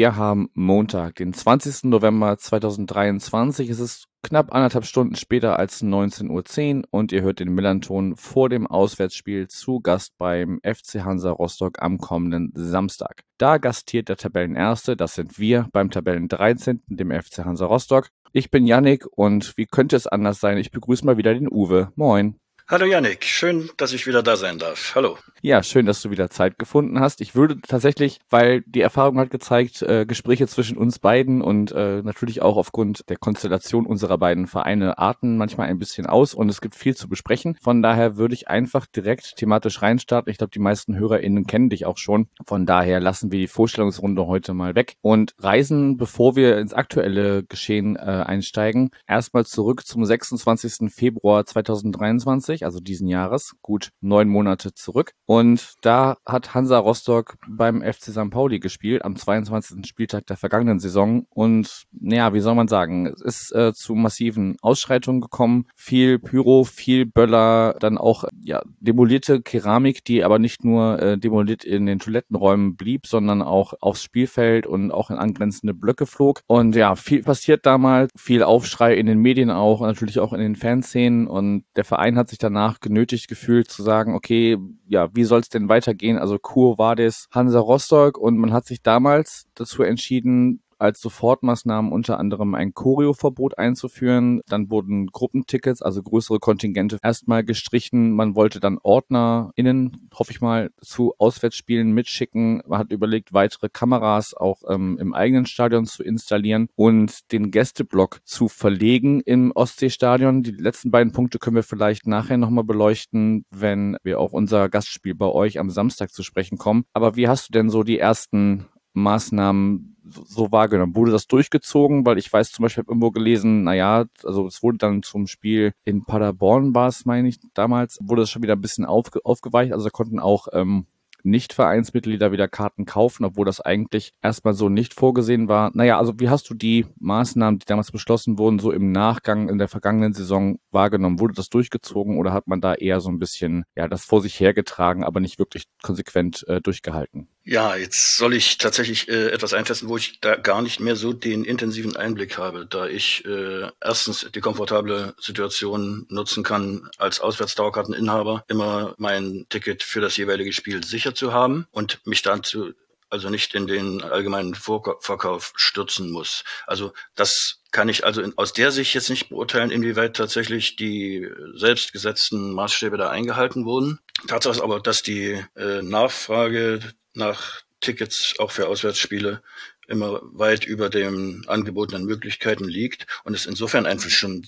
wir haben Montag, den 20. November 2023. Es ist knapp anderthalb Stunden später als 19.10 Uhr und ihr hört den Millanton vor dem Auswärtsspiel zu Gast beim FC Hansa Rostock am kommenden Samstag. Da gastiert der Tabellenerste, das sind wir, beim Tabellen 13., dem FC Hansa Rostock. Ich bin Yannick und wie könnte es anders sein? Ich begrüße mal wieder den Uwe. Moin. Hallo Yannick, schön, dass ich wieder da sein darf. Hallo. Ja, schön, dass du wieder Zeit gefunden hast. Ich würde tatsächlich, weil die Erfahrung hat gezeigt, äh, Gespräche zwischen uns beiden und äh, natürlich auch aufgrund der Konstellation unserer beiden Vereine arten manchmal ein bisschen aus und es gibt viel zu besprechen. Von daher würde ich einfach direkt thematisch reinstarten. Ich glaube, die meisten HörerInnen kennen dich auch schon. Von daher lassen wir die Vorstellungsrunde heute mal weg und reisen, bevor wir ins aktuelle Geschehen äh, einsteigen, erstmal zurück zum 26. Februar 2023 also diesen Jahres, gut neun Monate zurück. Und da hat Hansa Rostock beim FC St. Pauli gespielt, am 22. Spieltag der vergangenen Saison. Und naja, wie soll man sagen, es ist äh, zu massiven Ausschreitungen gekommen. Viel Pyro, viel Böller, dann auch ja, demolierte Keramik, die aber nicht nur äh, demoliert in den Toilettenräumen blieb, sondern auch aufs Spielfeld und auch in angrenzende Blöcke flog. Und ja, viel passiert damals, viel Aufschrei in den Medien auch, natürlich auch in den Fanszenen. Und der Verein hat sich dann danach genötigt gefühlt zu sagen, okay, ja, wie soll es denn weitergehen? Also Kur war das Hansa Rostock und man hat sich damals dazu entschieden, als Sofortmaßnahmen unter anderem ein Choreoverbot einzuführen. Dann wurden Gruppentickets, also größere Kontingente, erstmal gestrichen. Man wollte dann OrdnerInnen, hoffe ich mal, zu Auswärtsspielen mitschicken. Man hat überlegt, weitere Kameras auch ähm, im eigenen Stadion zu installieren und den Gästeblock zu verlegen im Ostseestadion. Die letzten beiden Punkte können wir vielleicht nachher nochmal beleuchten, wenn wir auch unser Gastspiel bei euch am Samstag zu sprechen kommen. Aber wie hast du denn so die ersten Maßnahmen so wahrgenommen? Wurde das durchgezogen? Weil ich weiß zum Beispiel, ich habe irgendwo gelesen, naja, also es wurde dann zum Spiel in Paderborn war es, meine ich, damals, wurde es schon wieder ein bisschen aufge aufgeweicht. Also da konnten auch ähm, nicht-Vereinsmitglieder wieder Karten kaufen, obwohl das eigentlich erstmal so nicht vorgesehen war. Naja, also wie hast du die Maßnahmen, die damals beschlossen wurden, so im Nachgang in der vergangenen Saison wahrgenommen? Wurde das durchgezogen oder hat man da eher so ein bisschen, ja, das vor sich hergetragen, aber nicht wirklich konsequent äh, durchgehalten? Ja, jetzt soll ich tatsächlich äh, etwas einschätzen, wo ich da gar nicht mehr so den intensiven Einblick habe, da ich äh, erstens die komfortable Situation nutzen kann, als Auswärtsdauerkarteninhaber immer mein Ticket für das jeweilige Spiel sicher zu haben und mich dazu also nicht in den allgemeinen Vorverkauf stürzen muss. Also das kann ich also in, aus der Sicht jetzt nicht beurteilen, inwieweit tatsächlich die selbstgesetzten Maßstäbe da eingehalten wurden. Tatsache ist aber, dass die äh, Nachfrage nach Tickets auch für Auswärtsspiele immer weit über den angebotenen Möglichkeiten liegt und es insofern einfach schon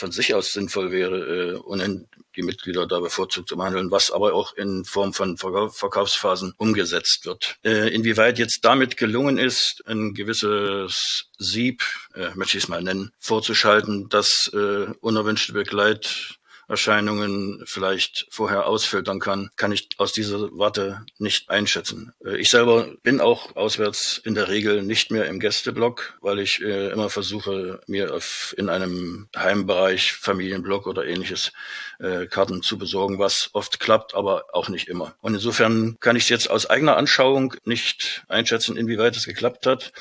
von sich aus sinnvoll wäre, äh, und die Mitglieder da bevorzugt zu behandeln, was aber auch in Form von Verkaufsphasen umgesetzt wird. Äh, inwieweit jetzt damit gelungen ist, ein gewisses Sieb, äh, möchte ich es mal nennen, vorzuschalten, das äh, unerwünschte Begleit Erscheinungen vielleicht vorher ausfiltern kann, kann ich aus dieser Warte nicht einschätzen. Äh, ich selber bin auch auswärts in der Regel nicht mehr im Gästeblock, weil ich äh, immer versuche, mir in einem Heimbereich, Familienblock oder ähnliches äh, Karten zu besorgen, was oft klappt, aber auch nicht immer. Und insofern kann ich es jetzt aus eigener Anschauung nicht einschätzen, inwieweit es geklappt hat.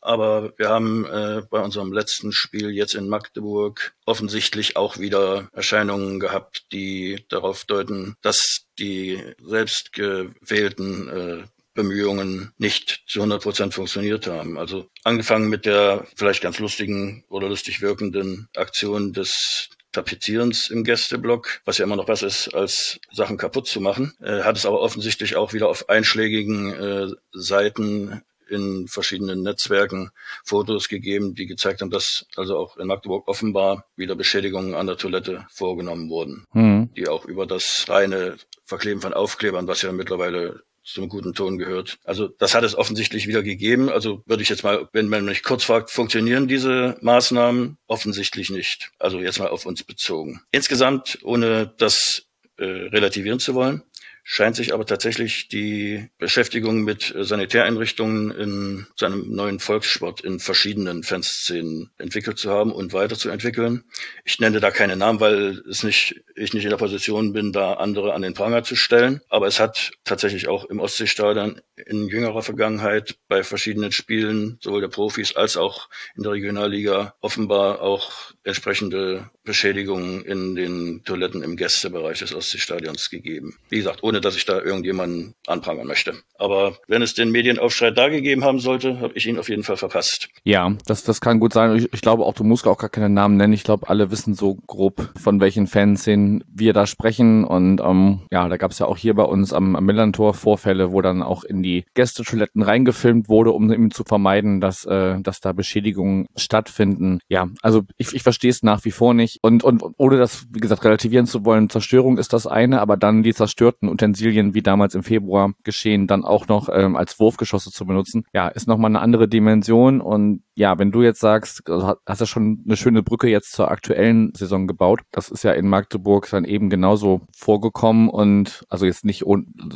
Aber wir haben äh, bei unserem letzten Spiel jetzt in Magdeburg offensichtlich auch wieder Erscheinungen gehabt, die darauf deuten, dass die selbst gewählten äh, Bemühungen nicht zu 100 Prozent funktioniert haben. Also angefangen mit der vielleicht ganz lustigen oder lustig wirkenden Aktion des Tapezierens im Gästeblock, was ja immer noch besser ist, als Sachen kaputt zu machen, äh, hat es aber offensichtlich auch wieder auf einschlägigen äh, Seiten in verschiedenen Netzwerken Fotos gegeben, die gezeigt haben, dass also auch in Magdeburg offenbar wieder Beschädigungen an der Toilette vorgenommen wurden, mhm. die auch über das reine Verkleben von Aufklebern, was ja mittlerweile zum guten Ton gehört. Also das hat es offensichtlich wieder gegeben. Also würde ich jetzt mal, wenn man mich kurz fragt, funktionieren diese Maßnahmen? Offensichtlich nicht. Also jetzt mal auf uns bezogen. Insgesamt, ohne das äh, relativieren zu wollen, scheint sich aber tatsächlich die Beschäftigung mit Sanitäreinrichtungen in seinem neuen Volkssport in verschiedenen Fanszenen entwickelt zu haben und weiterzuentwickeln. Ich nenne da keine Namen, weil es nicht, ich nicht in der Position bin, da andere an den Pranger zu stellen. Aber es hat tatsächlich auch im Ostseestadion in jüngerer Vergangenheit bei verschiedenen Spielen, sowohl der Profis als auch in der Regionalliga, offenbar auch entsprechende Beschädigungen in den Toiletten im Gästebereich des Ostseestadions gegeben. Wie gesagt, ohne dass ich da irgendjemanden anprangern möchte. Aber wenn es den Medienaufschrei da gegeben haben sollte, habe ich ihn auf jeden Fall verpasst. Ja, das, das kann gut sein. Ich, ich glaube auch, du musst auch gar keine Namen nennen. Ich glaube, alle wissen so grob, von welchen Fanszenen wir da sprechen. Und ähm, ja, da gab es ja auch hier bei uns am, am Millantor Vorfälle, wo dann auch in die Gästetoiletten reingefilmt wurde, um eben zu vermeiden, dass, äh, dass da Beschädigungen stattfinden. Ja, also ich, ich verstehe es nach wie vor nicht. Und, und ohne das, wie gesagt, relativieren zu wollen, Zerstörung ist das eine, aber dann die zerstörten Utensilien, wie damals im Februar geschehen, dann auch noch ähm, als Wurfgeschosse zu benutzen, ja, ist nochmal eine andere Dimension. Und ja, wenn du jetzt sagst, also hast du schon eine schöne Brücke jetzt zur aktuellen Saison gebaut. Das ist ja in Magdeburg dann eben genauso vorgekommen und also jetzt nicht,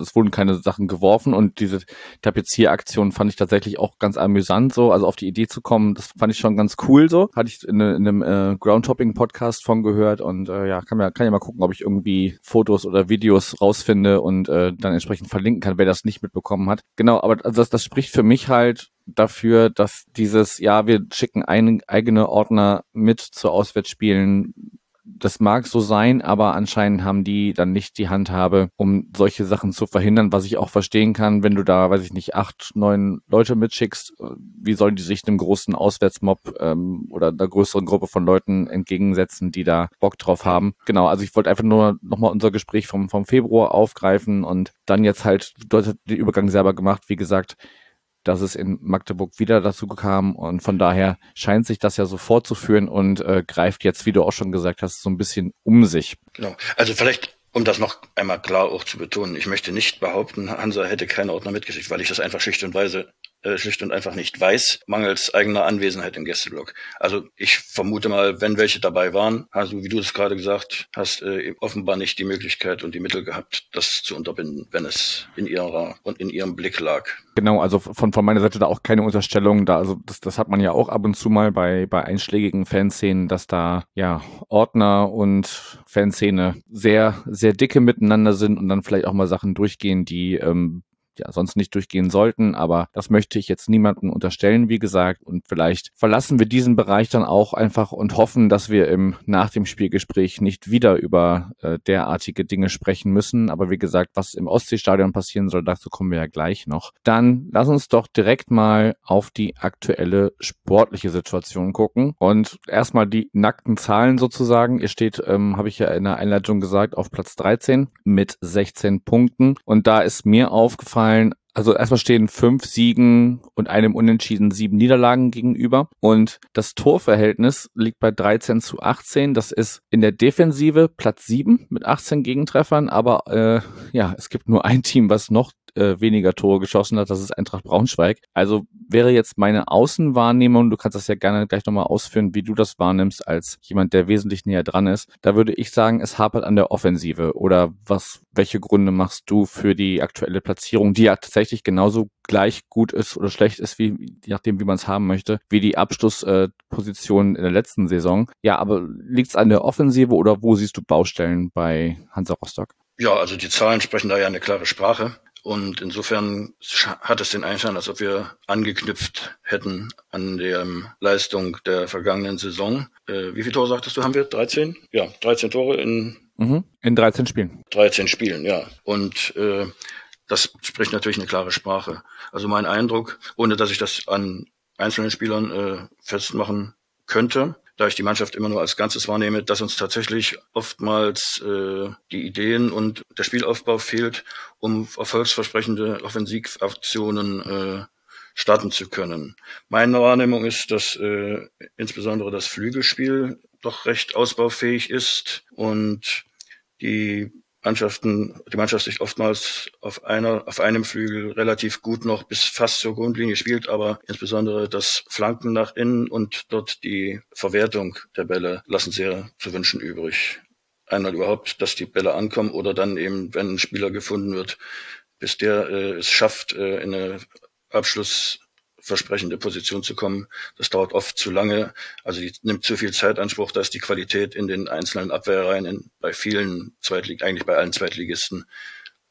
es wurden keine Sachen geworfen und diese Tapezieraktion fand ich tatsächlich auch ganz amüsant so, also auf die Idee zu kommen, das fand ich schon ganz cool so. Hatte ich in, in einem äh, Groundtopping-Podcast von gehört und äh, ja, kann, ja, kann ja mal gucken, ob ich irgendwie Fotos oder Videos rausfinde und äh, dann entsprechend verlinken kann, wer das nicht mitbekommen hat. Genau, aber das, das spricht für mich halt dafür, dass dieses, ja, wir schicken ein, eigene Ordner mit zu Auswärtsspielen, das mag so sein, aber anscheinend haben die dann nicht die Handhabe, um solche Sachen zu verhindern, was ich auch verstehen kann, wenn du da, weiß ich nicht, acht, neun Leute mitschickst, wie sollen die sich dem großen Auswärtsmob ähm, oder einer größeren Gruppe von Leuten entgegensetzen, die da Bock drauf haben. Genau, also ich wollte einfach nur nochmal unser Gespräch vom, vom Februar aufgreifen und dann jetzt halt, dort hat den Übergang selber gemacht, wie gesagt, dass es in Magdeburg wieder dazu kam. Und von daher scheint sich das ja so fortzuführen und äh, greift jetzt, wie du auch schon gesagt hast, so ein bisschen um sich. Genau. Also vielleicht, um das noch einmal klar auch zu betonen, ich möchte nicht behaupten, Hansa hätte keine Ordner mitgeschickt, weil ich das einfach schlicht und weise äh, schlicht und einfach nicht weiß, mangels eigener Anwesenheit im Gästeblock. Also ich vermute mal, wenn welche dabei waren, du, wie du es gerade gesagt hast, äh, offenbar nicht die Möglichkeit und die Mittel gehabt, das zu unterbinden, wenn es in ihrer und in ihrem Blick lag. Genau, also von, von meiner Seite da auch keine Unterstellung da. Also das, das hat man ja auch ab und zu mal bei, bei einschlägigen Fanszenen, dass da ja Ordner und Fanszene sehr, sehr dicke miteinander sind und dann vielleicht auch mal Sachen durchgehen, die ähm, ja sonst nicht durchgehen sollten. Aber das möchte ich jetzt niemandem unterstellen, wie gesagt. Und vielleicht verlassen wir diesen Bereich dann auch einfach und hoffen, dass wir im nach dem Spielgespräch nicht wieder über äh, derartige Dinge sprechen müssen. Aber wie gesagt, was im Ostseestadion passieren soll, dazu kommen wir ja gleich noch. Dann lass uns doch direkt mal auf die aktuelle sportliche Situation gucken und erstmal die nackten Zahlen sozusagen. Ihr steht, ähm, habe ich ja in der Einleitung gesagt, auf Platz 13 mit 16 Punkten. Und da ist mir aufgefallen, aufgefallen, also erstmal stehen fünf Siegen und einem Unentschieden sieben Niederlagen gegenüber. Und das Torverhältnis liegt bei 13 zu 18. Das ist in der Defensive Platz sieben mit 18 Gegentreffern. Aber äh, ja, es gibt nur ein Team, was noch äh, weniger Tore geschossen hat. Das ist Eintracht Braunschweig. Also wäre jetzt meine Außenwahrnehmung, du kannst das ja gerne gleich nochmal ausführen, wie du das wahrnimmst als jemand, der wesentlich näher dran ist. Da würde ich sagen, es hapert an der Offensive. Oder was, welche Gründe machst du für die aktuelle Platzierung, die ja tatsächlich genauso gleich gut ist oder schlecht ist, wie je nachdem, wie man es haben möchte, wie die Abschlussposition äh, in der letzten Saison. Ja, aber liegt es an der Offensive oder wo siehst du Baustellen bei Hansa Rostock? Ja, also die Zahlen sprechen da ja eine klare Sprache. Und insofern hat es den Einschein, als ob wir angeknüpft hätten an der Leistung der vergangenen Saison. Äh, wie viele Tore sagtest du, haben wir? 13? Ja, 13 Tore in, mhm, in 13 Spielen. 13 Spielen, ja. Und äh, das spricht natürlich eine klare Sprache. Also mein Eindruck, ohne dass ich das an einzelnen Spielern äh, festmachen könnte, da ich die Mannschaft immer nur als Ganzes wahrnehme, dass uns tatsächlich oftmals äh, die Ideen und der Spielaufbau fehlt, um erfolgsversprechende Offensivaktionen äh, starten zu können. Meine Wahrnehmung ist, dass äh, insbesondere das Flügelspiel doch recht ausbaufähig ist und die Mannschaften, die Mannschaft sich oftmals auf einer, auf einem Flügel relativ gut noch bis fast zur Grundlinie spielt, aber insbesondere das Flanken nach innen und dort die Verwertung der Bälle lassen sehr zu wünschen übrig. einmal überhaupt, dass die Bälle ankommen oder dann eben, wenn ein Spieler gefunden wird, bis der äh, es schafft, äh, in eine abschlussversprechende Position zu kommen. Das dauert oft zu lange. Also die nimmt zu viel Zeitanspruch, dass die Qualität in den einzelnen Abwehrreihen in, bei vielen Zweitlig eigentlich bei allen Zweitligisten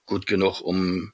gut genug, um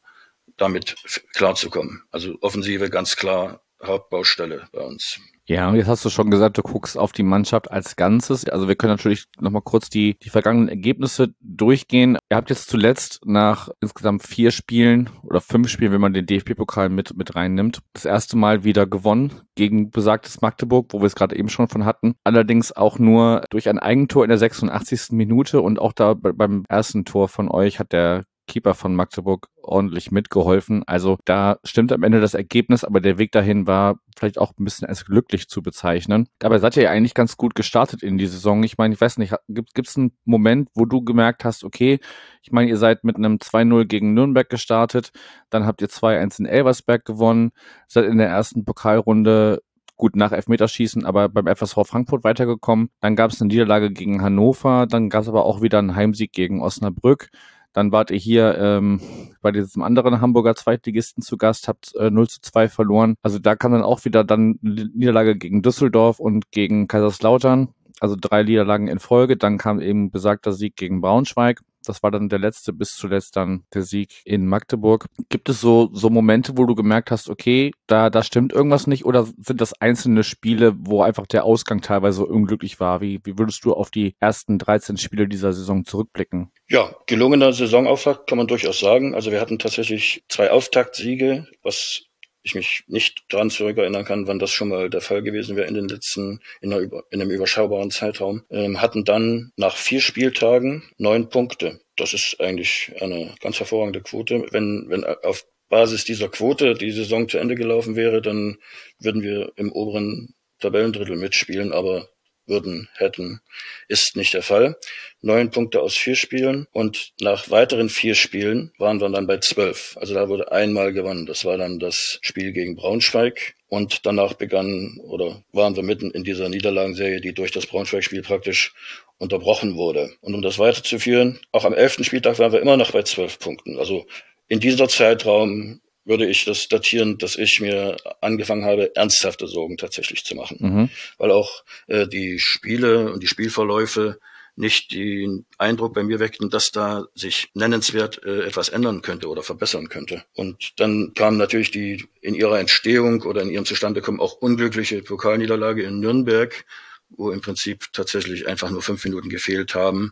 damit klarzukommen. Also Offensive ganz klar Hauptbaustelle bei uns. Ja, jetzt hast du schon gesagt, du guckst auf die Mannschaft als Ganzes. Also wir können natürlich nochmal kurz die, die vergangenen Ergebnisse durchgehen. Ihr habt jetzt zuletzt nach insgesamt vier Spielen oder fünf Spielen, wenn man den DFB-Pokal mit, mit reinnimmt, das erste Mal wieder gewonnen gegen besagtes Magdeburg, wo wir es gerade eben schon von hatten. Allerdings auch nur durch ein Eigentor in der 86. Minute und auch da beim ersten Tor von euch hat der Keeper von Magdeburg ordentlich mitgeholfen. Also da stimmt am Ende das Ergebnis, aber der Weg dahin war vielleicht auch ein bisschen als glücklich zu bezeichnen. Dabei seid ihr ja eigentlich ganz gut gestartet in die Saison. Ich meine, ich weiß nicht, gibt es einen Moment, wo du gemerkt hast, okay, ich meine, ihr seid mit einem 2-0 gegen Nürnberg gestartet, dann habt ihr 2-1 in Elversberg gewonnen, seid in der ersten Pokalrunde gut nach Elfmeterschießen, aber beim FSV Frankfurt weitergekommen. Dann gab es eine Niederlage gegen Hannover, dann gab es aber auch wieder einen Heimsieg gegen Osnabrück. Dann wart ihr hier ähm, bei diesem anderen Hamburger Zweitligisten zu Gast, habt äh, 0 zu 2 verloren. Also da kam dann auch wieder dann Niederlage gegen Düsseldorf und gegen Kaiserslautern. Also drei Niederlagen in Folge. Dann kam eben besagter Sieg gegen Braunschweig. Das war dann der letzte, bis zuletzt dann der Sieg in Magdeburg. Gibt es so, so Momente, wo du gemerkt hast, okay, da, da stimmt irgendwas nicht oder sind das einzelne Spiele, wo einfach der Ausgang teilweise unglücklich war? Wie, wie würdest du auf die ersten 13 Spiele dieser Saison zurückblicken? Ja, gelungener Saisonauftakt kann man durchaus sagen. Also wir hatten tatsächlich zwei Auftaktsiege, was ich mich nicht daran zurückerinnern kann, wann das schon mal der Fall gewesen wäre in den letzten, in, einer, in einem überschaubaren Zeitraum, ähm, hatten dann nach vier Spieltagen neun Punkte. Das ist eigentlich eine ganz hervorragende Quote. Wenn, wenn auf Basis dieser Quote die Saison zu Ende gelaufen wäre, dann würden wir im oberen Tabellendrittel mitspielen, aber würden, hätten, ist nicht der Fall. Neun Punkte aus vier Spielen und nach weiteren vier Spielen waren wir dann bei zwölf. Also da wurde einmal gewonnen. Das war dann das Spiel gegen Braunschweig. Und danach begann oder waren wir mitten in dieser Niederlagenserie, die durch das Braunschweig-Spiel praktisch unterbrochen wurde. Und um das weiterzuführen, auch am elften Spieltag waren wir immer noch bei zwölf Punkten. Also in dieser Zeitraum würde ich das datieren, dass ich mir angefangen habe, ernsthafte Sorgen tatsächlich zu machen. Mhm. Weil auch äh, die Spiele und die Spielverläufe nicht den Eindruck bei mir weckten, dass da sich nennenswert äh, etwas ändern könnte oder verbessern könnte. Und dann kam natürlich die in ihrer Entstehung oder in ihrem Zustandekommen auch unglückliche Pokalniederlage in Nürnberg, wo im Prinzip tatsächlich einfach nur fünf Minuten gefehlt haben,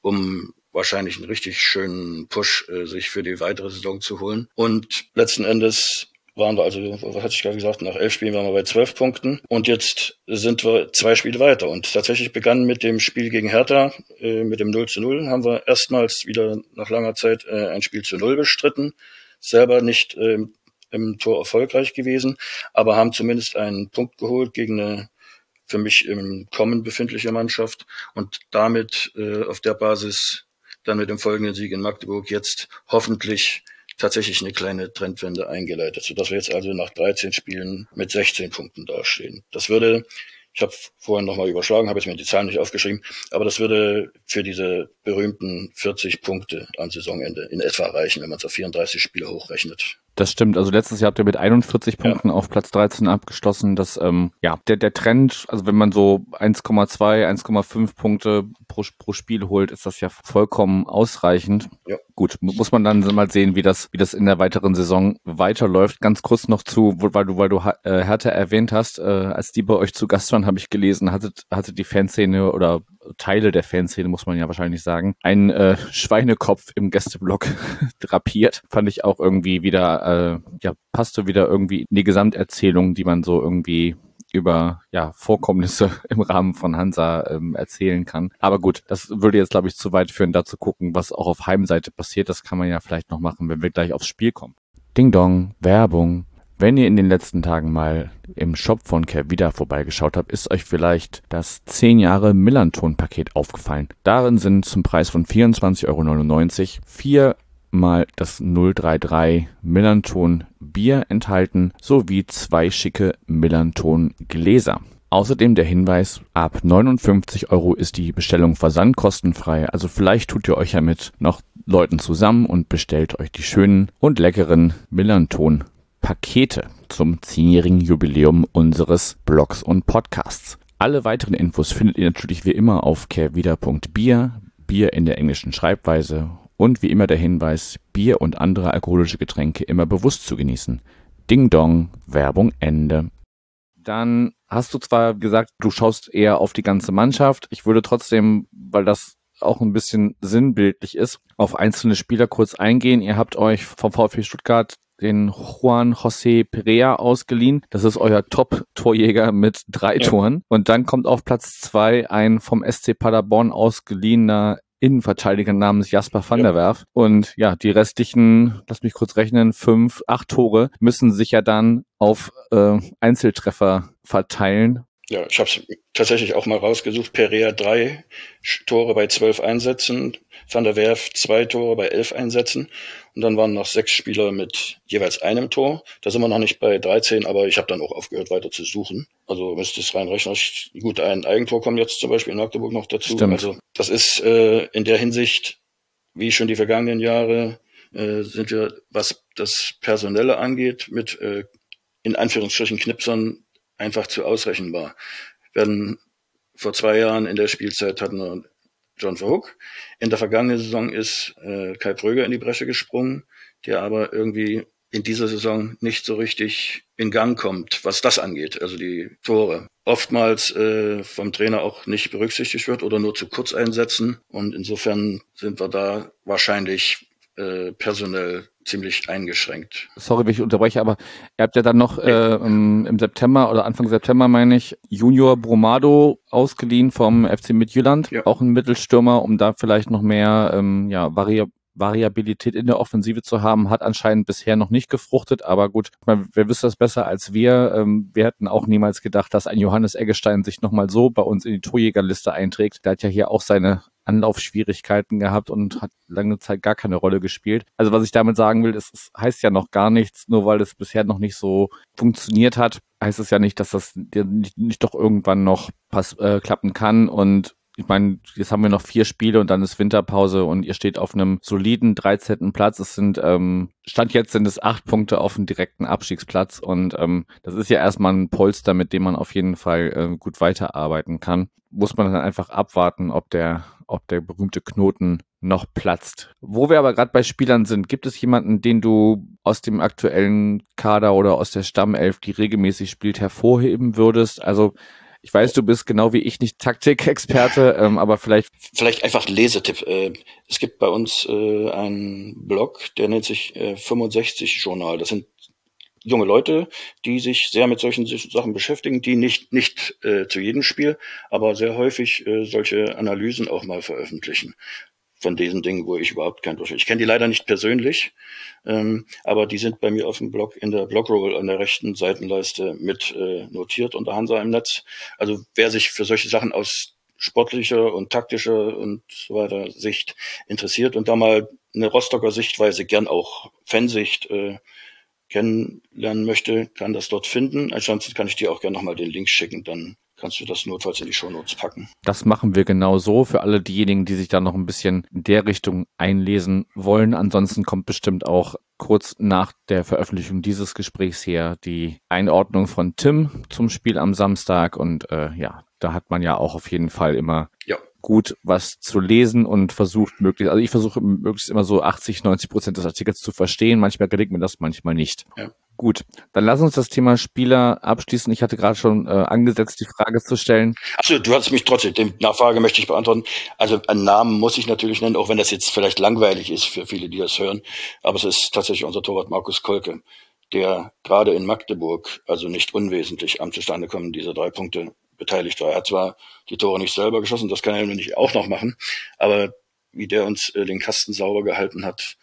um wahrscheinlich einen richtig schönen Push äh, sich für die weitere Saison zu holen. Und letzten Endes waren wir also, was hatte ich gerade gesagt, nach elf Spielen waren wir bei zwölf Punkten. Und jetzt sind wir zwei Spiele weiter. Und tatsächlich begann mit dem Spiel gegen Hertha, äh, mit dem 0 zu 0, haben wir erstmals wieder nach langer Zeit äh, ein Spiel zu 0 bestritten, selber nicht äh, im Tor erfolgreich gewesen, aber haben zumindest einen Punkt geholt gegen eine für mich im Kommen befindliche Mannschaft. Und damit äh, auf der Basis dann mit dem folgenden Sieg in Magdeburg jetzt hoffentlich tatsächlich eine kleine Trendwende eingeleitet, sodass wir jetzt also nach 13 Spielen mit 16 Punkten dastehen. Das würde, ich habe vorhin nochmal überschlagen, habe jetzt mir die Zahlen nicht aufgeschrieben, aber das würde für diese berühmten 40 Punkte am Saisonende in etwa reichen, wenn man es auf 34 Spiele hochrechnet. Das stimmt. Also letztes Jahr habt ihr mit 41 Punkten ja. auf Platz 13 abgeschlossen. Das, ähm, ja, der, der Trend, also wenn man so 1,2, 1,5 Punkte pro, pro Spiel holt, ist das ja vollkommen ausreichend. Ja. Gut, muss man dann mal sehen, wie das, wie das in der weiteren Saison weiterläuft. Ganz kurz noch zu, weil du, weil du äh, Hertha erwähnt hast, äh, als die bei euch zu Gast waren, habe ich gelesen, hatte, hatte die Fanszene oder Teile der Fanszene, muss man ja wahrscheinlich sagen, ein äh, Schweinekopf im Gästeblock drapiert. Fand ich auch irgendwie wieder, äh, ja, passte wieder irgendwie in die Gesamterzählung, die man so irgendwie über ja, Vorkommnisse im Rahmen von Hansa ähm, erzählen kann. Aber gut, das würde jetzt, glaube ich, zu weit führen, da zu gucken, was auch auf Heimseite passiert. Das kann man ja vielleicht noch machen, wenn wir gleich aufs Spiel kommen. Ding Dong, Werbung. Wenn ihr in den letzten Tagen mal im Shop von Kervida vorbeigeschaut habt, ist euch vielleicht das 10 Jahre Millanton-Paket aufgefallen. Darin sind zum Preis von 24,99 Euro vier mal das 033 Millanton Bier enthalten sowie zwei schicke Millanton Gläser. Außerdem der Hinweis, ab 59 Euro ist die Bestellung versandkostenfrei. Also vielleicht tut ihr euch ja mit noch Leuten zusammen und bestellt euch die schönen und leckeren Millanton Pakete zum zehnjährigen Jubiläum unseres Blogs und Podcasts. Alle weiteren Infos findet ihr natürlich wie immer auf kehrwieder.bier, Bier in der englischen Schreibweise und wie immer der Hinweis, Bier und andere alkoholische Getränke immer bewusst zu genießen. Ding Dong, Werbung Ende. Dann hast du zwar gesagt, du schaust eher auf die ganze Mannschaft. Ich würde trotzdem, weil das auch ein bisschen sinnbildlich ist, auf einzelne Spieler kurz eingehen. Ihr habt euch vom VfB Stuttgart den Juan José Perea ausgeliehen. Das ist euer Top-Torjäger mit drei ja. Toren. Und dann kommt auf Platz zwei ein vom SC Paderborn ausgeliehener Innenverteidiger namens Jasper van der Werf. Und ja, die restlichen, lass mich kurz rechnen, fünf, acht Tore müssen sich ja dann auf äh, Einzeltreffer verteilen. Ja, ich habe es tatsächlich auch mal rausgesucht. Perea drei Tore bei zwölf Einsätzen, Van der Werf zwei Tore bei elf Einsätzen und dann waren noch sechs Spieler mit jeweils einem Tor. Da sind wir noch nicht bei 13, aber ich habe dann auch aufgehört, weiter zu suchen. Also müsste es reinrechnen. Gut, ein Eigentor kommt jetzt zum Beispiel in Magdeburg noch dazu. Stimmt. Also das ist äh, in der Hinsicht, wie schon die vergangenen Jahre, äh, sind wir, was das Personelle angeht, mit äh, in Anführungsstrichen Knipsern einfach zu ausrechenbar. Wir werden vor zwei Jahren in der Spielzeit hatten wir John Verhoek. In der vergangenen Saison ist äh, Kai Pröger in die Bresche gesprungen, der aber irgendwie in dieser Saison nicht so richtig in Gang kommt, was das angeht, also die Tore. Oftmals äh, vom Trainer auch nicht berücksichtigt wird oder nur zu kurz einsetzen. Und insofern sind wir da wahrscheinlich äh, personell ziemlich eingeschränkt. Sorry, wenn ich unterbreche, aber ihr habt ja dann noch äh, im, September oder Anfang September, meine ich, Junior Bromado ausgeliehen vom FC Midtjylland, ja. auch ein Mittelstürmer, um da vielleicht noch mehr ähm, ja, Vari Variabilität in der Offensive zu haben, hat anscheinend bisher noch nicht gefruchtet, aber gut, meine, wer wüsste das besser als wir? Ähm, wir hätten auch niemals gedacht, dass ein Johannes Eggestein sich nochmal so bei uns in die Torjägerliste einträgt. Der hat ja hier auch seine Anlaufschwierigkeiten gehabt und hat lange Zeit gar keine Rolle gespielt. Also was ich damit sagen will, es heißt ja noch gar nichts, nur weil es bisher noch nicht so funktioniert hat, heißt es ja nicht, dass das nicht, nicht doch irgendwann noch pass, äh, klappen kann und ich meine, jetzt haben wir noch vier Spiele und dann ist Winterpause und ihr steht auf einem soliden 13. Platz. Es sind, ähm, Stand jetzt sind es acht Punkte auf dem direkten Abstiegsplatz und ähm, das ist ja erstmal ein Polster, mit dem man auf jeden Fall äh, gut weiterarbeiten kann. Muss man dann einfach abwarten, ob der, ob der berühmte Knoten noch platzt. Wo wir aber gerade bei Spielern sind, gibt es jemanden, den du aus dem aktuellen Kader oder aus der Stammelf, die regelmäßig spielt, hervorheben würdest? Also ich weiß, du bist genau wie ich nicht Taktikexperte, ähm, aber vielleicht. Vielleicht einfach ein Lesetipp. Äh, es gibt bei uns äh, einen Blog, der nennt sich äh, 65 Journal. Das sind junge Leute, die sich sehr mit solchen Sachen beschäftigen, die nicht, nicht äh, zu jedem Spiel, aber sehr häufig äh, solche Analysen auch mal veröffentlichen von diesen Dingen, wo ich überhaupt kein Durchschnitt. Ich kenne die leider nicht persönlich, ähm, aber die sind bei mir auf dem Blog in der Blogroll an der rechten Seitenleiste mit äh, notiert unter Hansa im Netz. Also wer sich für solche Sachen aus sportlicher und taktischer und so weiter Sicht interessiert und da mal eine Rostocker Sichtweise, gern auch Fansicht äh, kennenlernen möchte, kann das dort finden. Ansonsten kann ich dir auch gerne nochmal den Link schicken, dann kannst du das notfalls in die Shownotes packen. Das machen wir genau so für alle diejenigen, die sich da noch ein bisschen in der Richtung einlesen wollen. Ansonsten kommt bestimmt auch kurz nach der Veröffentlichung dieses Gesprächs her die Einordnung von Tim zum Spiel am Samstag und äh, ja, da hat man ja auch auf jeden Fall immer ja. Gut was zu lesen und versucht möglichst, also ich versuche möglichst immer so 80, 90 Prozent des Artikels zu verstehen. Manchmal gelingt mir das, manchmal nicht. Ja. Gut, dann lass uns das Thema Spieler abschließen. Ich hatte gerade schon äh, angesetzt, die Frage zu stellen. Achso, du hast mich trotzdem, die Nachfrage möchte ich beantworten. Also einen Namen muss ich natürlich nennen, auch wenn das jetzt vielleicht langweilig ist für viele, die das hören. Aber es ist tatsächlich unser Torwart Markus Kolke, der gerade in Magdeburg, also nicht unwesentlich am Zustandekommen dieser drei Punkte beteiligt war. Er hat zwar die Tore nicht selber geschossen, das kann er nicht auch noch machen, aber wie der uns äh, den Kasten sauber gehalten hat,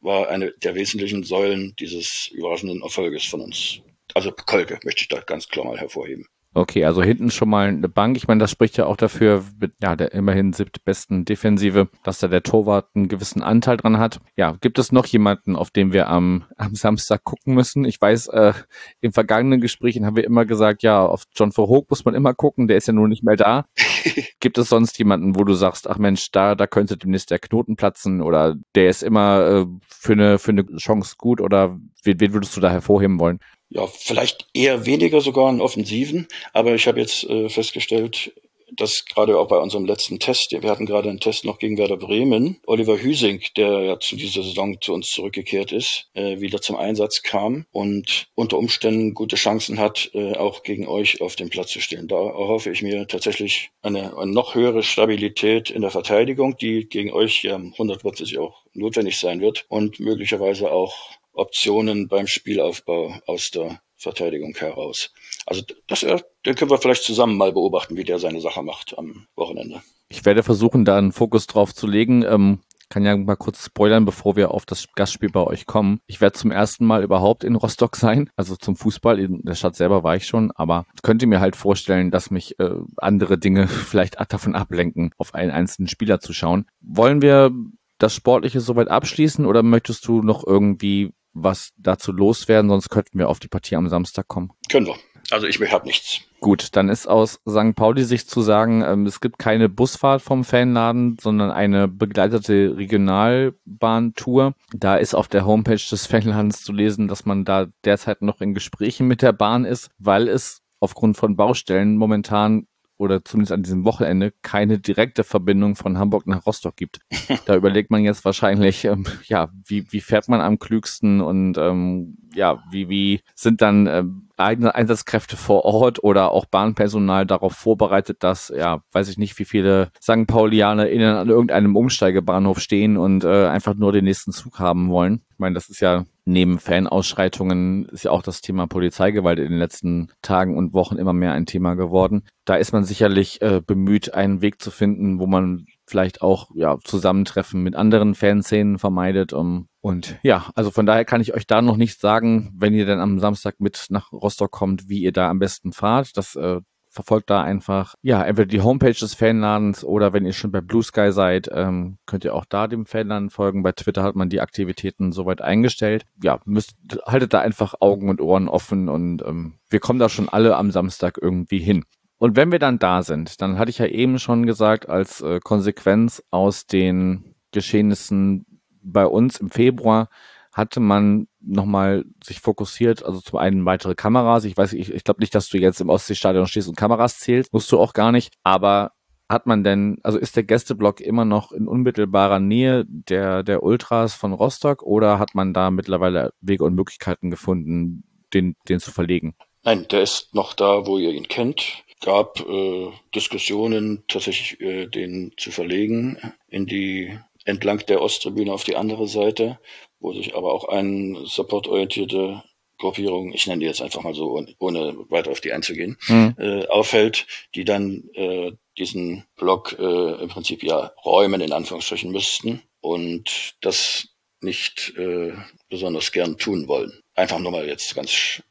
war eine der wesentlichen Säulen dieses überraschenden Erfolges von uns. Also Kolke möchte ich da ganz klar mal hervorheben. Okay, also hinten schon mal eine Bank. Ich meine, das spricht ja auch dafür, mit ja, der immerhin siebtbesten Defensive, dass da der Torwart einen gewissen Anteil dran hat. Ja, gibt es noch jemanden, auf den wir am, am Samstag gucken müssen? Ich weiß, äh, in vergangenen Gesprächen haben wir immer gesagt, ja, auf John Verhoek muss man immer gucken, der ist ja nun nicht mehr da. gibt es sonst jemanden, wo du sagst, ach Mensch, da, da könnte demnächst der Knoten platzen oder der ist immer äh, für eine, für eine Chance gut oder wen, wen würdest du da hervorheben wollen? Ja, vielleicht eher weniger sogar in Offensiven, aber ich habe jetzt äh, festgestellt, dass gerade auch bei unserem letzten Test, wir hatten gerade einen Test noch gegen Werder Bremen, Oliver Hüsing, der ja zu dieser Saison zu uns zurückgekehrt ist, äh, wieder zum Einsatz kam und unter Umständen gute Chancen hat, äh, auch gegen euch auf dem Platz zu stehen. Da erhoffe ich mir tatsächlich eine, eine noch höhere Stabilität in der Verteidigung, die gegen euch ja hundertprozentig auch notwendig sein wird und möglicherweise auch Optionen beim Spielaufbau aus der Verteidigung heraus. Also das, den können wir vielleicht zusammen mal beobachten, wie der seine Sache macht am Wochenende. Ich werde versuchen, da einen Fokus drauf zu legen. Ähm, kann ja mal kurz spoilern, bevor wir auf das Gastspiel bei euch kommen. Ich werde zum ersten Mal überhaupt in Rostock sein, also zum Fußball. In der Stadt selber war ich schon, aber könnt ihr mir halt vorstellen, dass mich äh, andere Dinge vielleicht davon ablenken, auf einen einzelnen Spieler zu schauen. Wollen wir das Sportliche soweit abschließen oder möchtest du noch irgendwie was dazu loswerden, sonst könnten wir auf die Partie am Samstag kommen. Können wir. Also ich habe nichts. Gut, dann ist aus St. Pauli sich zu sagen, ähm, es gibt keine Busfahrt vom Fanladen, sondern eine begleitete Regionalbahntour. Da ist auf der Homepage des Fanladens zu lesen, dass man da derzeit noch in Gesprächen mit der Bahn ist, weil es aufgrund von Baustellen momentan oder zumindest an diesem Wochenende keine direkte Verbindung von Hamburg nach Rostock gibt. Da überlegt man jetzt wahrscheinlich, ähm, ja, wie, wie fährt man am klügsten und ähm, ja, wie, wie sind dann ähm, eigene Einsatzkräfte vor Ort oder auch Bahnpersonal darauf vorbereitet, dass, ja, weiß ich nicht, wie viele St. Paulianer innen an irgendeinem Umsteigebahnhof stehen und äh, einfach nur den nächsten Zug haben wollen. Ich meine, das ist ja neben Fanausschreitungen ist ja auch das Thema Polizeigewalt in den letzten Tagen und Wochen immer mehr ein Thema geworden. Da ist man sicherlich äh, bemüht, einen Weg zu finden, wo man vielleicht auch ja, Zusammentreffen mit anderen Fanszenen vermeidet. Um, und ja, also von daher kann ich euch da noch nicht sagen, wenn ihr dann am Samstag mit nach Rostock kommt, wie ihr da am besten fahrt. Das äh, verfolgt da einfach, ja, entweder die Homepage des Fanladens oder wenn ihr schon bei Blue Sky seid, ähm, könnt ihr auch da dem Fanladen folgen. Bei Twitter hat man die Aktivitäten soweit eingestellt. Ja, müsst, haltet da einfach Augen und Ohren offen und ähm, wir kommen da schon alle am Samstag irgendwie hin. Und wenn wir dann da sind, dann hatte ich ja eben schon gesagt, als äh, Konsequenz aus den Geschehnissen bei uns im Februar hatte man nochmal sich fokussiert, also zum einen weitere Kameras. Ich weiß, ich, ich glaube nicht, dass du jetzt im Ostseestadion stehst und Kameras zählst, musst du auch gar nicht. Aber hat man denn, also ist der Gästeblock immer noch in unmittelbarer Nähe der, der Ultras von Rostock oder hat man da mittlerweile Wege und Möglichkeiten gefunden, den, den zu verlegen? Nein, der ist noch da, wo ihr ihn kennt. Gab äh, Diskussionen, tatsächlich äh, den zu verlegen in die entlang der Osttribüne auf die andere Seite wo sich aber auch eine supportorientierte Gruppierung, ich nenne die jetzt einfach mal so, ohne weiter auf die einzugehen, mhm. äh, aufhält, die dann äh, diesen Block äh, im Prinzip ja räumen, in Anführungsstrichen müssten und das nicht äh, besonders gern tun wollen. Einfach nur mal jetzt ganz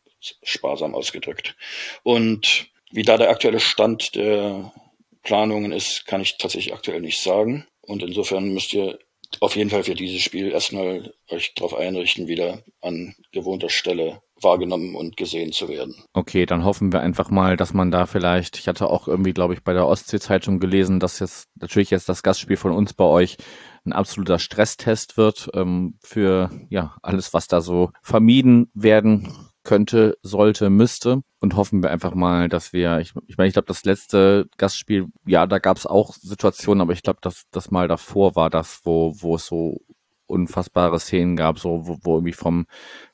sparsam ausgedrückt. Und wie da der aktuelle Stand der Planungen ist, kann ich tatsächlich aktuell nicht sagen. Und insofern müsst ihr auf jeden Fall für dieses Spiel erstmal euch darauf einrichten, wieder an gewohnter Stelle wahrgenommen und gesehen zu werden. Okay, dann hoffen wir einfach mal, dass man da vielleicht, ich hatte auch irgendwie, glaube ich, bei der Ostsee-Zeitung gelesen, dass jetzt natürlich jetzt das Gastspiel von uns bei euch ein absoluter Stresstest wird ähm, für ja alles, was da so vermieden werden könnte, sollte, müsste. Und hoffen wir einfach mal, dass wir, ich, ich meine, ich glaube, das letzte Gastspiel, ja, da gab es auch Situationen, aber ich glaube, dass das mal davor war das, wo, wo es so unfassbare Szenen gab, so wo, wo irgendwie vom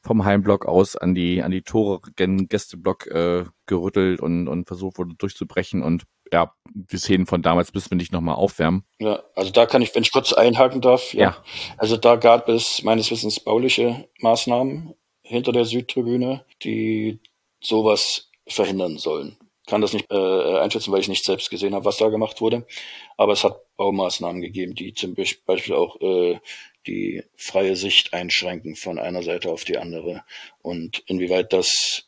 vom Heimblock aus an die an die Tore Gästeblock äh, gerüttelt und und versucht wurde durchzubrechen und ja, die Szenen von damals müssen wir nicht nochmal aufwärmen. Ja, also da kann ich, wenn ich kurz einhaken darf, ja. ja. Also da gab es meines Wissens bauliche Maßnahmen hinter der Südtribüne, die sowas verhindern sollen. Kann das nicht äh, einschätzen, weil ich nicht selbst gesehen habe, was da gemacht wurde. Aber es hat Baumaßnahmen gegeben, die zum Beispiel auch äh, die freie Sicht einschränken von einer Seite auf die andere. Und inwieweit das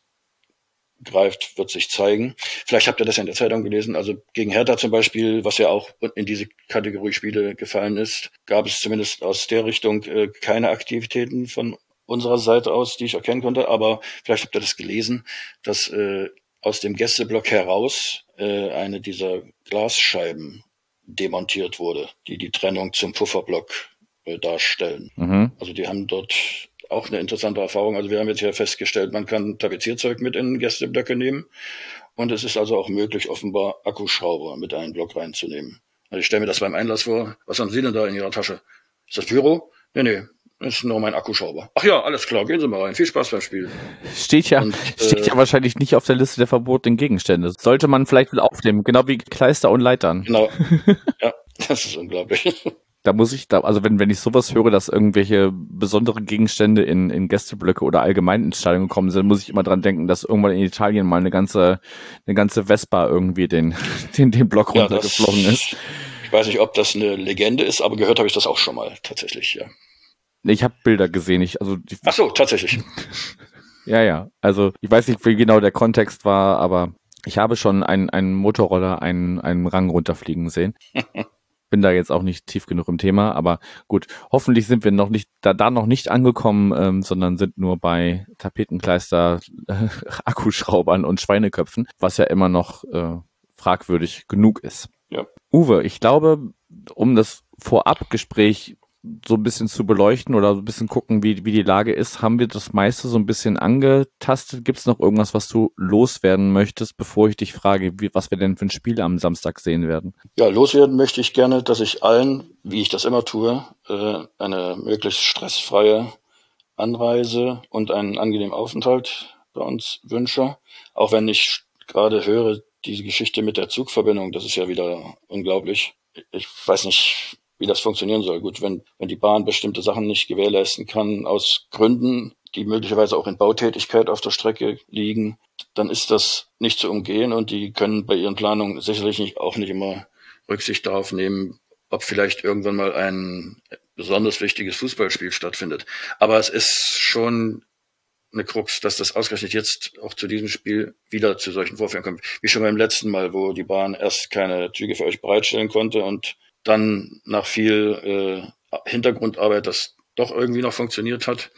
greift, wird sich zeigen. Vielleicht habt ihr das ja in der Zeitung gelesen. Also gegen Hertha zum Beispiel, was ja auch in diese Kategorie Spiele gefallen ist, gab es zumindest aus der Richtung äh, keine Aktivitäten von unserer Seite aus, die ich erkennen konnte. Aber vielleicht habt ihr das gelesen, dass äh, aus dem Gästeblock heraus äh, eine dieser Glasscheiben demontiert wurde, die die Trennung zum Pufferblock äh, darstellen. Mhm. Also die haben dort auch eine interessante Erfahrung. Also wir haben jetzt ja festgestellt, man kann Tapezierzeug mit in Gästeblöcke nehmen. Und es ist also auch möglich, offenbar Akkuschrauber mit einen Block reinzunehmen. Also ich stelle mir das beim Einlass vor. Was haben Sie denn da in Ihrer Tasche? Ist das Pyro? Nee, nee. Das ist nur mein Akkuschrauber. Ach ja, alles klar, gehen Sie mal rein. Viel Spaß beim Spiel. Steht ja, Und, steht äh, ja wahrscheinlich nicht auf der Liste der verbotenen Gegenstände. Sollte man vielleicht wieder aufnehmen, genau wie Kleister und Leitern. Genau. ja, das ist unglaublich da muss ich da, also wenn, wenn ich sowas höre, dass irgendwelche besondere Gegenstände in, in Gästeblöcke oder allgemein ins Stadion gekommen sind, muss ich immer dran denken, dass irgendwann in Italien mal eine ganze, eine ganze Vespa irgendwie den, den, den Block ja, runtergeflogen ist. Ich weiß nicht, ob das eine Legende ist, aber gehört habe ich das auch schon mal, tatsächlich, ja. Ich habe Bilder gesehen, ich, also. Ich, Ach so, tatsächlich. ja, ja. Also, ich weiß nicht, wie genau der Kontext war, aber ich habe schon einen, einen Motorroller einen, einen Rang runterfliegen sehen. bin da jetzt auch nicht tief genug im Thema, aber gut, hoffentlich sind wir noch nicht da, da noch nicht angekommen, ähm, sondern sind nur bei Tapetenkleister, äh, Akkuschraubern und Schweineköpfen, was ja immer noch äh, fragwürdig genug ist. Ja. Uwe, ich glaube, um das Vorabgespräch so ein bisschen zu beleuchten oder so ein bisschen gucken, wie, wie die Lage ist, haben wir das meiste so ein bisschen angetastet. Gibt es noch irgendwas, was du loswerden möchtest, bevor ich dich frage, wie, was wir denn für ein Spiel am Samstag sehen werden? Ja, loswerden möchte ich gerne, dass ich allen, wie ich das immer tue, äh, eine möglichst stressfreie Anreise und einen angenehmen Aufenthalt bei uns wünsche. Auch wenn ich gerade höre, diese Geschichte mit der Zugverbindung, das ist ja wieder unglaublich. Ich weiß nicht, wie das funktionieren soll. Gut, wenn, wenn die Bahn bestimmte Sachen nicht gewährleisten kann, aus Gründen, die möglicherweise auch in Bautätigkeit auf der Strecke liegen, dann ist das nicht zu umgehen und die können bei ihren Planungen sicherlich nicht, auch nicht immer Rücksicht darauf nehmen, ob vielleicht irgendwann mal ein besonders wichtiges Fußballspiel stattfindet. Aber es ist schon eine Krux, dass das ausgerechnet jetzt auch zu diesem Spiel wieder zu solchen Vorfällen kommt. Wie schon beim letzten Mal, wo die Bahn erst keine Züge für euch bereitstellen konnte und dann nach viel äh, Hintergrundarbeit das doch irgendwie noch funktioniert hat.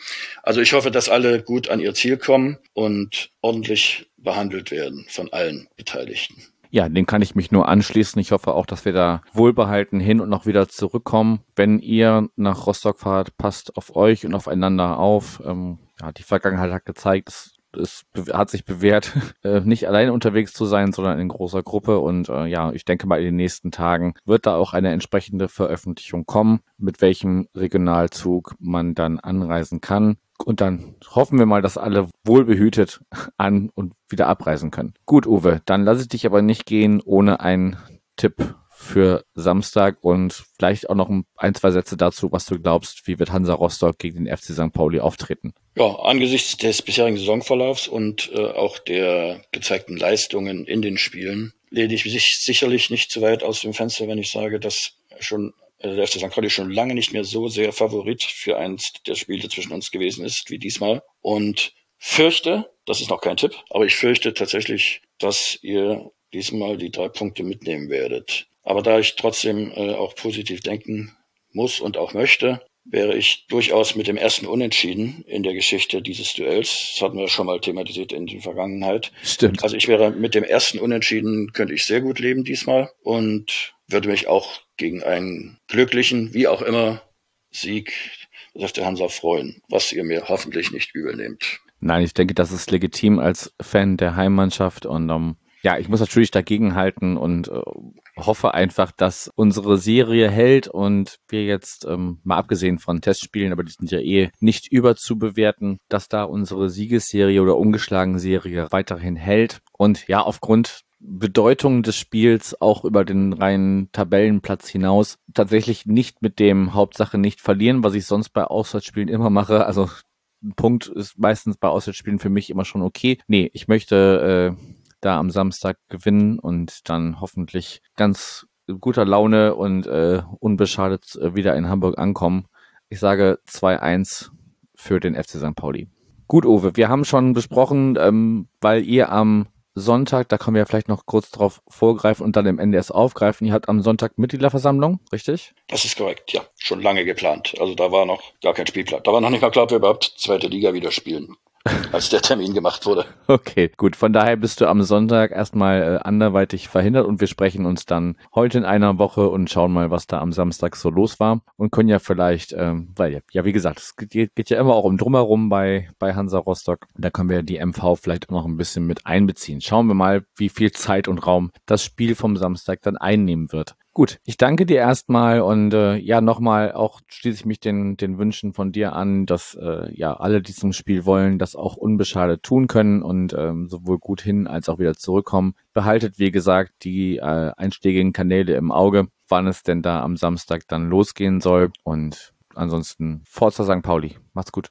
Also ich hoffe, dass alle gut an ihr Ziel kommen und ordentlich behandelt werden von allen Beteiligten. Ja, dem kann ich mich nur anschließen. Ich hoffe auch, dass wir da wohlbehalten hin und noch wieder zurückkommen. Wenn ihr nach Rostock fahrt, passt auf euch und aufeinander auf. Ähm, ja, die Vergangenheit hat gezeigt, es es hat sich bewährt, äh, nicht alleine unterwegs zu sein, sondern in großer Gruppe. Und äh, ja, ich denke mal, in den nächsten Tagen wird da auch eine entsprechende Veröffentlichung kommen, mit welchem Regionalzug man dann anreisen kann. Und dann hoffen wir mal, dass alle wohlbehütet an und wieder abreisen können. Gut, Uwe, dann lasse ich dich aber nicht gehen ohne einen Tipp für Samstag und vielleicht auch noch ein, zwei Sätze dazu, was du glaubst, wie wird Hansa Rostock gegen den FC St. Pauli auftreten? Ja, angesichts des bisherigen Saisonverlaufs und äh, auch der gezeigten Leistungen in den Spielen lehne ich sich sicherlich nicht zu weit aus dem Fenster, wenn ich sage, dass schon äh, der FC St. Pauli schon lange nicht mehr so sehr Favorit für eins der Spiele zwischen uns gewesen ist wie diesmal und fürchte, das ist noch kein Tipp, aber ich fürchte tatsächlich, dass ihr diesmal die drei Punkte mitnehmen werdet. Aber da ich trotzdem äh, auch positiv denken muss und auch möchte, wäre ich durchaus mit dem ersten Unentschieden in der Geschichte dieses Duells. Das hatten wir schon mal thematisiert in der Vergangenheit. Stimmt. Also ich wäre mit dem ersten Unentschieden könnte ich sehr gut leben diesmal und würde mich auch gegen einen glücklichen, wie auch immer, Sieg des der Hansa freuen, was ihr mir hoffentlich nicht übel nehmt. Nein, ich denke, das ist legitim als Fan der Heimmannschaft und um, ja, ich muss natürlich dagegenhalten und äh, hoffe einfach, dass unsere Serie hält und wir jetzt, ähm, mal abgesehen von Testspielen, aber die sind ja eh nicht überzubewerten, dass da unsere Siegesserie oder ungeschlagen Serie weiterhin hält. Und ja, aufgrund Bedeutung des Spiels auch über den reinen Tabellenplatz hinaus tatsächlich nicht mit dem Hauptsache nicht verlieren, was ich sonst bei Auswärtsspielen immer mache. Also ein Punkt ist meistens bei Auswärtsspielen für mich immer schon okay. Nee, ich möchte äh, da am Samstag gewinnen und dann hoffentlich ganz guter Laune und äh, unbeschadet äh, wieder in Hamburg ankommen. Ich sage 2-1 für den FC St. Pauli. Gut, Uwe, wir haben schon besprochen, ähm, weil ihr am Sonntag, da können wir vielleicht noch kurz drauf vorgreifen und dann im NDS aufgreifen. Ihr habt am Sonntag Mitgliederversammlung, richtig? Das ist korrekt, ja. Schon lange geplant. Also da war noch gar kein Spielplan. Da war noch nicht mal klar, ob wir überhaupt zweite Liga wieder spielen als der Termin gemacht wurde. Okay, gut. Von daher bist du am Sonntag erstmal äh, anderweitig verhindert und wir sprechen uns dann heute in einer Woche und schauen mal, was da am Samstag so los war und können ja vielleicht, ähm, weil ja, wie gesagt, es geht, geht ja immer auch um Drumherum bei, bei Hansa Rostock. Da können wir die MV vielleicht auch noch ein bisschen mit einbeziehen. Schauen wir mal, wie viel Zeit und Raum das Spiel vom Samstag dann einnehmen wird. Gut, ich danke dir erstmal und äh, ja, nochmal auch schließe ich mich den, den Wünschen von dir an, dass äh, ja alle, die zum Spiel wollen, das auch unbeschadet tun können und ähm, sowohl gut hin als auch wieder zurückkommen. Behaltet, wie gesagt, die äh, einschlägigen Kanäle im Auge, wann es denn da am Samstag dann losgehen soll. Und ansonsten Forza St. Pauli. Macht's gut.